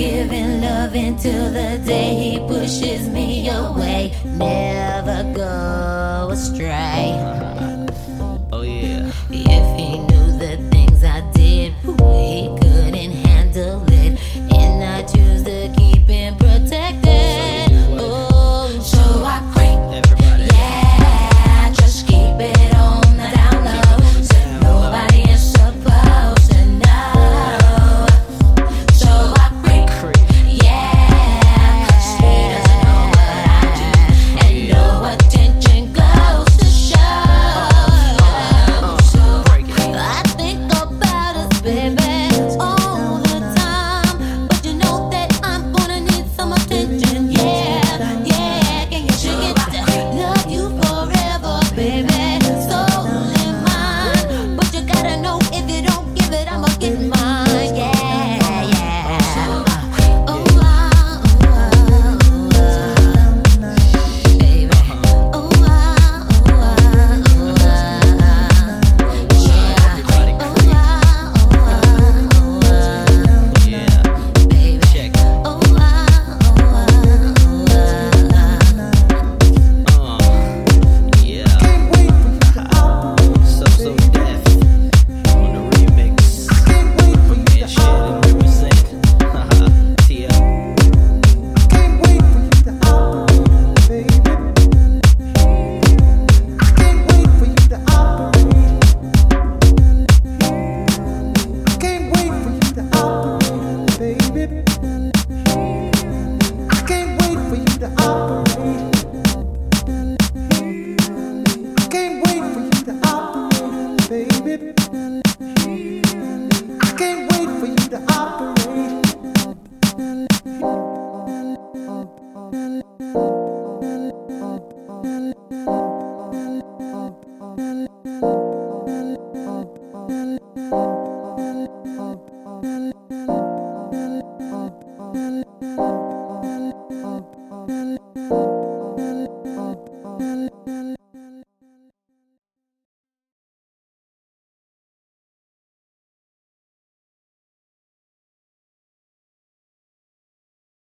giving love until the day he pushes me away. Never go astray. the opportunity.